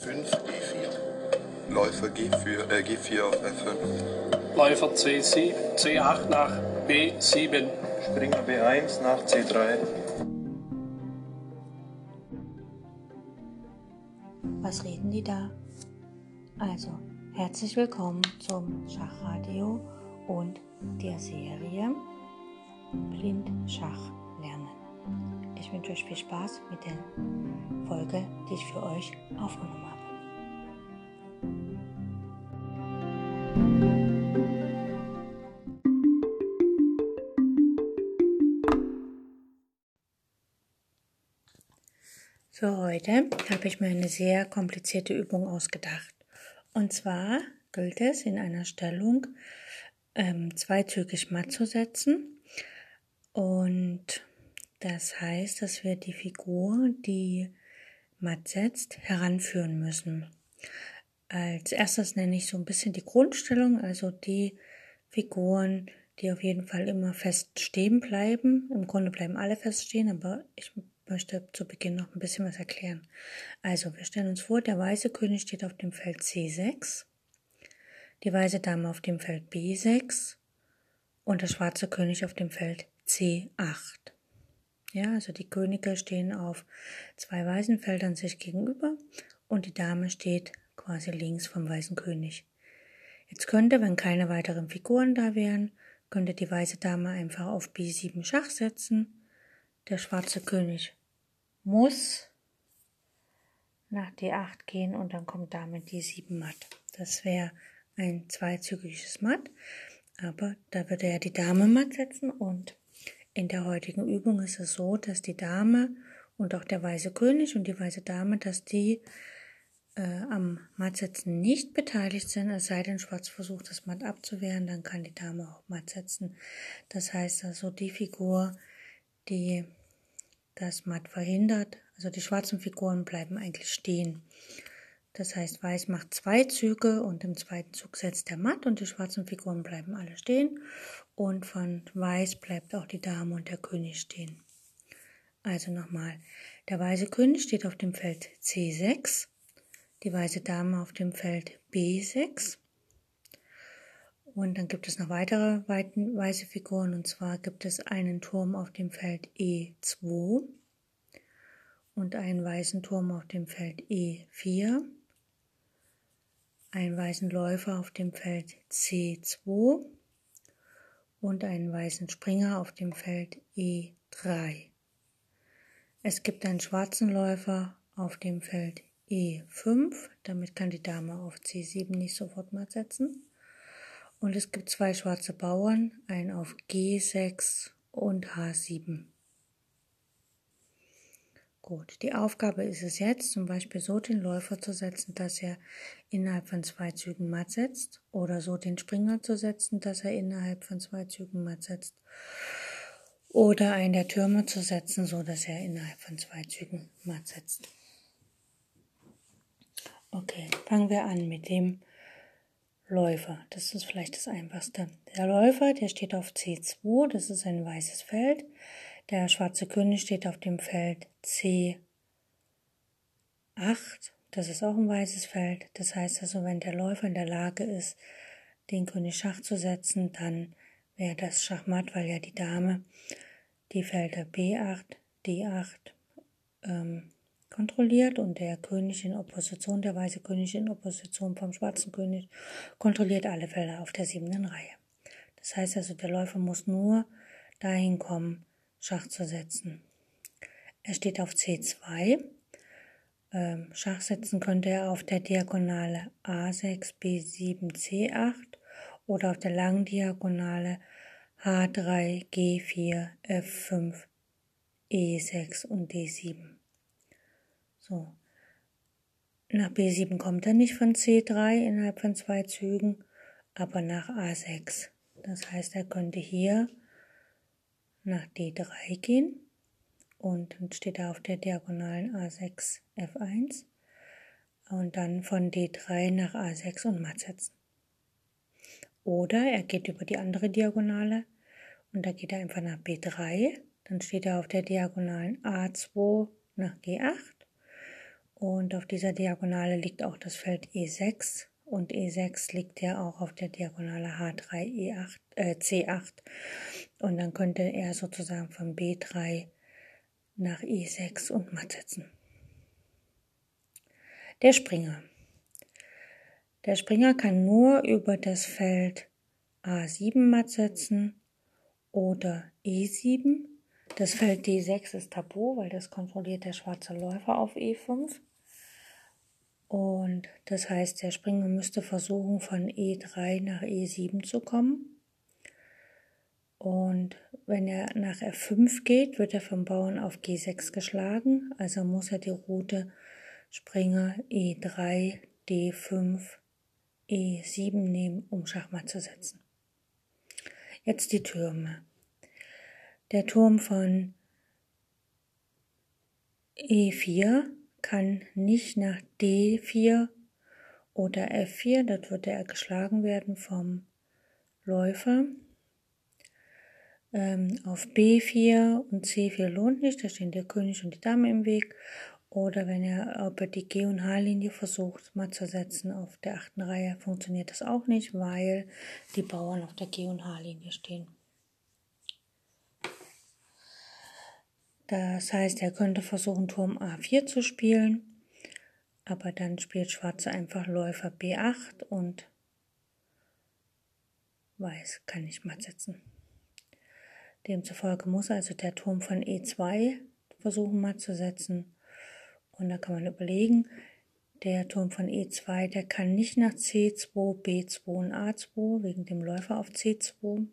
5 E4. Läufer G4, äh, G4 auf F5. Läufer C7, C8 nach B7. Springer B1 nach C3. Was reden die da? Also, herzlich willkommen zum Schachradio und der Serie Blind Schach lernen. Ich wünsche euch viel Spaß mit der Folge, die ich für euch aufgenommen habe. Für heute habe ich mir eine sehr komplizierte Übung ausgedacht. Und zwar gilt es in einer Stellung ähm, zweizügig matt zu setzen. Und das heißt, dass wir die Figur, die matt setzt, heranführen müssen. Als erstes nenne ich so ein bisschen die Grundstellung, also die Figuren, die auf jeden Fall immer fest stehen bleiben. Im Grunde bleiben alle fest stehen, aber ich möchte zu Beginn noch ein bisschen was erklären. Also, wir stellen uns vor, der weiße König steht auf dem Feld C6, die weiße Dame auf dem Feld B6 und der schwarze König auf dem Feld C8. Ja, also die Könige stehen auf zwei weißen Feldern sich gegenüber und die Dame steht quasi links vom weißen König. Jetzt könnte, wenn keine weiteren Figuren da wären, könnte die weiße Dame einfach auf B7 Schach setzen, der schwarze König muss nach D8 gehen und dann kommt damit die 7 matt. Das wäre ein zweizügiges Matt, aber da würde er die Dame matt setzen und in der heutigen Übung ist es so, dass die Dame und auch der weiße König und die weiße Dame, dass die äh, am Mattsetzen nicht beteiligt sind, es sei denn, Schwarz versucht, das Matt abzuwehren, dann kann die Dame auch Matt setzen. Das heißt also, die Figur, die das Matt verhindert. Also die schwarzen Figuren bleiben eigentlich stehen. Das heißt, Weiß macht zwei Züge und im zweiten Zug setzt der Matt und die schwarzen Figuren bleiben alle stehen. Und von Weiß bleibt auch die Dame und der König stehen. Also nochmal, der weiße König steht auf dem Feld C6, die weiße Dame auf dem Feld B6 und dann gibt es noch weitere weiße Figuren und zwar gibt es einen Turm auf dem Feld E2 und einen weißen Turm auf dem Feld E4, einen weißen Läufer auf dem Feld C2 und einen weißen Springer auf dem Feld E3. Es gibt einen schwarzen Läufer auf dem Feld E5, damit kann die Dame auf C7 nicht sofort mal setzen. Und es gibt zwei schwarze Bauern, einen auf G6 und H7. Gut, die Aufgabe ist es jetzt, zum Beispiel so den Läufer zu setzen, dass er innerhalb von zwei Zügen matt setzt, oder so den Springer zu setzen, dass er innerhalb von zwei Zügen matt setzt, oder einen der Türme zu setzen, so dass er innerhalb von zwei Zügen matt setzt. Okay, fangen wir an mit dem Läufer. Das ist vielleicht das Einfachste. Der Läufer, der steht auf C2, das ist ein weißes Feld. Der schwarze König steht auf dem Feld C8, das ist auch ein weißes Feld. Das heißt also, wenn der Läufer in der Lage ist, den König Schach zu setzen, dann wäre das Schachmatt, weil ja die Dame die Felder B8, D8, ähm, kontrolliert und der König in Opposition, der weiße König in Opposition vom schwarzen König, kontrolliert alle Felder auf der siebten Reihe. Das heißt also, der Läufer muss nur dahin kommen, Schach zu setzen. Er steht auf C2. Ähm, Schach setzen könnte er auf der Diagonale A6, B7, C8 oder auf der langen Diagonale H3, G4, F5, E6 und D7. So. Nach B7 kommt er nicht von C3 innerhalb von zwei Zügen, aber nach A6. Das heißt, er könnte hier nach D3 gehen und dann steht er auf der Diagonalen A6 F1 und dann von D3 nach A6 und matt setzen. Oder er geht über die andere Diagonale und da geht er einfach nach B3, dann steht er auf der Diagonalen A2 nach G8 Und auf dieser Diagonale liegt auch das Feld E6 und E6 liegt ja auch auf der Diagonale H3 E8, äh, C8 und dann könnte er sozusagen von B3 nach E6 und matt setzen. Der Springer. Der Springer kann nur über das Feld A7 matt setzen oder E7. Das Feld D6 ist tabu, weil das kontrolliert der schwarze Läufer auf E5. Und das heißt, der Springer müsste versuchen, von E3 nach E7 zu kommen. Und wenn er nach F5 geht, wird er vom Bauern auf G6 geschlagen. Also muss er die Route Springer E3, D5, E7 nehmen, um Schachmatt zu setzen. Jetzt die Türme. Der Turm von E4 kann nicht nach D4 oder F4, dort würde er geschlagen werden vom Läufer. Ähm, auf B4 und C4 lohnt nicht, da stehen der König und die Dame im Weg. Oder wenn er über die G- und H-Linie versucht, mal zu setzen auf der achten Reihe, funktioniert das auch nicht, weil die Bauern auf der G- und H-Linie stehen. Das heißt, er könnte versuchen, Turm A4 zu spielen, aber dann spielt Schwarze einfach Läufer B8 und Weiß kann nicht matt setzen. Demzufolge muss also der Turm von E2 versuchen matt zu setzen. Und da kann man überlegen, der Turm von E2, der kann nicht nach C2, B2 und A2 wegen dem Läufer auf C2.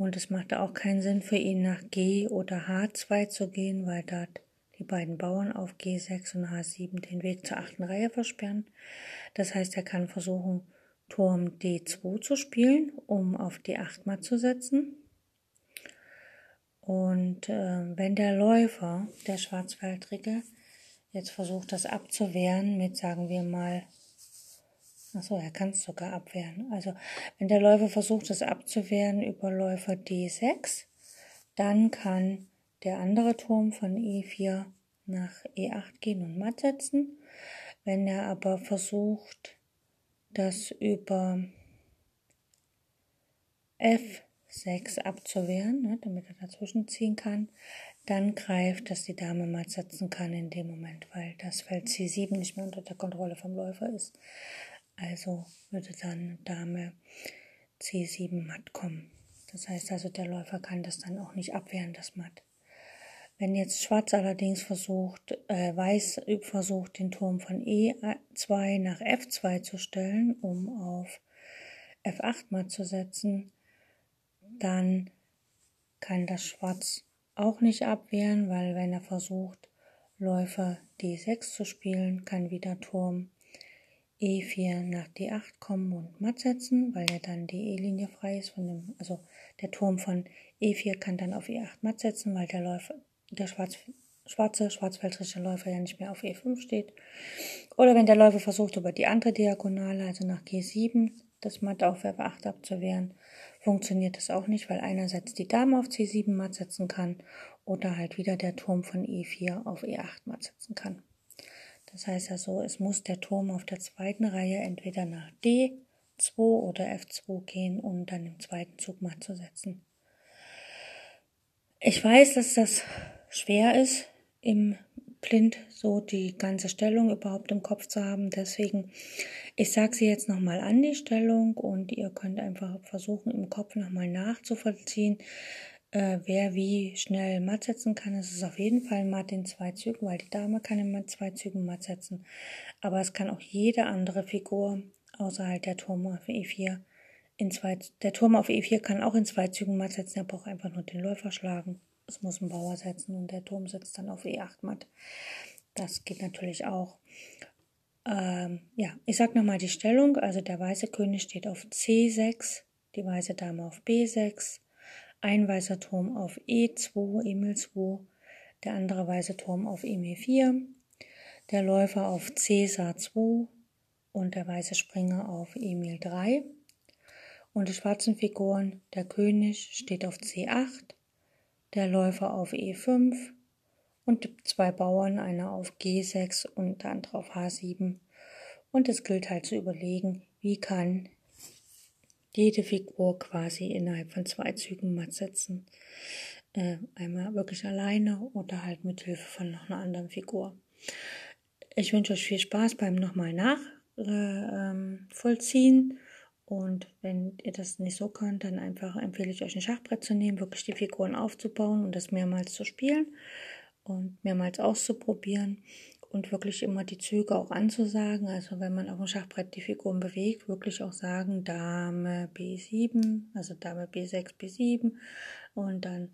Und es macht auch keinen Sinn für ihn nach G oder H2 zu gehen, weil dort die beiden Bauern auf G6 und H7 den Weg zur achten Reihe versperren. Das heißt, er kann versuchen, Turm D2 zu spielen, um auf D8 mal zu setzen. Und äh, wenn der Läufer, der Schwarzwaldrige, jetzt versucht, das abzuwehren mit, sagen wir mal, Achso, er kann es sogar abwehren. Also wenn der Läufer versucht, es abzuwehren über Läufer D6, dann kann der andere Turm von E4 nach E8 gehen und matt setzen. Wenn er aber versucht, das über F6 abzuwehren, ne, damit er dazwischen ziehen kann, dann greift, dass die Dame matt setzen kann in dem Moment, weil das Feld C7 nicht mehr unter der Kontrolle vom Läufer ist. Also würde dann Dame C7 matt kommen. Das heißt also, der Läufer kann das dann auch nicht abwehren, das Matt. Wenn jetzt Schwarz allerdings versucht, äh, Weiß versucht, den Turm von E2 nach F2 zu stellen, um auf F8 matt zu setzen, dann kann das Schwarz auch nicht abwehren, weil wenn er versucht, Läufer D6 zu spielen, kann wieder Turm E4 nach D8 kommen und matt setzen, weil ja dann die E-Linie frei ist von dem, also der Turm von E4 kann dann auf E8 matt setzen, weil der Läufer, der schwarz, schwarze, schwarzfeldrische Läufer ja nicht mehr auf E5 steht. Oder wenn der Läufer versucht, über die andere Diagonale, also nach G7, das Matt auf F8 abzuwehren, funktioniert das auch nicht, weil einerseits die Dame auf C7 matt setzen kann oder halt wieder der Turm von E4 auf E8 matt setzen kann. Das heißt also, es muss der Turm auf der zweiten Reihe entweder nach D2 oder F2 gehen, um dann im zweiten Zug matt zu setzen. Ich weiß, dass das schwer ist, im Blind so die ganze Stellung überhaupt im Kopf zu haben. Deswegen, ich sage sie jetzt nochmal an die Stellung und ihr könnt einfach versuchen, im Kopf nochmal nachzuvollziehen, äh, wer wie schnell matt setzen kann. Es ist auf jeden Fall matt in zwei Zügen, weil die Dame kann in zwei Zügen matt setzen. Aber es kann auch jede andere Figur, außer halt der Turm auf E4, in zwei, der Turm auf E4 kann auch in zwei Zügen matt setzen, er braucht einfach nur den Läufer schlagen. Es muss ein Bauer setzen und der Turm setzt dann auf E8 matt. Das geht natürlich auch. Ähm, ja, ich sag nochmal die Stellung. Also der weiße König steht auf C6, die weiße Dame auf B6, ein weißer Turm auf E2, Emil 2, der andere weiße Turm auf Emil 4, der Läufer auf Cäsar 2 und der weiße Springer auf Emil 3. Und die schwarzen Figuren, der König steht auf C8, der Läufer auf E5 und zwei Bauern, einer auf G6 und der andere auf H7. Und es gilt halt zu überlegen, wie kann jede Figur quasi innerhalb von zwei Zügen matt setzen. Äh, einmal wirklich alleine oder halt mit Hilfe von noch einer anderen Figur. Ich wünsche euch viel Spaß beim nochmal nachvollziehen. Äh, ähm, und wenn ihr das nicht so könnt, dann einfach empfehle ich euch ein Schachbrett zu nehmen, wirklich die Figuren aufzubauen und das mehrmals zu spielen und mehrmals auszuprobieren und wirklich immer die Züge auch anzusagen. Also wenn man auf dem Schachbrett die Figuren bewegt, wirklich auch sagen Dame B7, also Dame B6, B7 und dann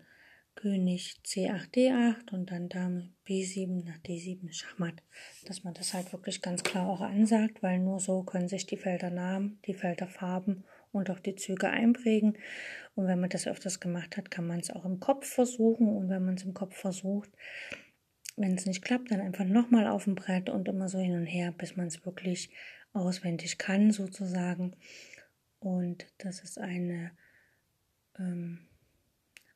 König C8, D8 und dann Dame B7 nach D7 Schachmatt. Dass man das halt wirklich ganz klar auch ansagt, weil nur so können sich die Feldernamen, die Felderfarben und auch die Züge einprägen. Und wenn man das öfters gemacht hat, kann man es auch im Kopf versuchen. Und wenn man es im Kopf versucht, wenn es nicht klappt, dann einfach nochmal auf dem Brett und immer so hin und her, bis man es wirklich auswendig kann, sozusagen. Und das ist eine, ähm,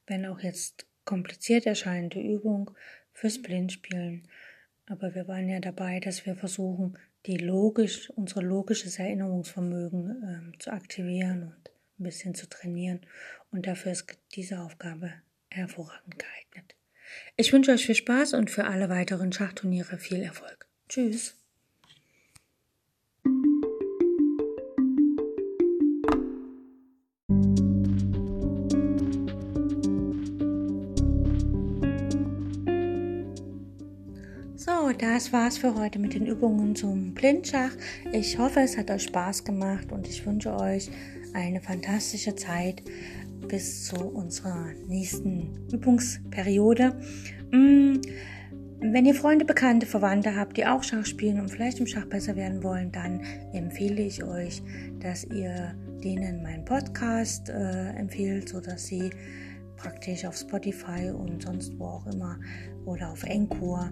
wenn auch jetzt kompliziert erscheinende Übung fürs Blindspielen. Aber wir waren ja dabei, dass wir versuchen, die logisch, unser logisches Erinnerungsvermögen ähm, zu aktivieren und ein bisschen zu trainieren. Und dafür ist diese Aufgabe hervorragend geeignet. Ich wünsche euch viel Spaß und für alle weiteren Schachturniere viel Erfolg. Tschüss. So, das war's für heute mit den Übungen zum Blindschach. Ich hoffe, es hat euch Spaß gemacht und ich wünsche euch eine fantastische Zeit bis zu unserer nächsten Übungsperiode. Mm, wenn ihr Freunde, Bekannte, Verwandte habt, die auch Schach spielen und vielleicht im Schach besser werden wollen, dann empfehle ich euch, dass ihr denen meinen Podcast äh, empfehlt, sodass sie praktisch auf Spotify und sonst wo auch immer oder auf Encore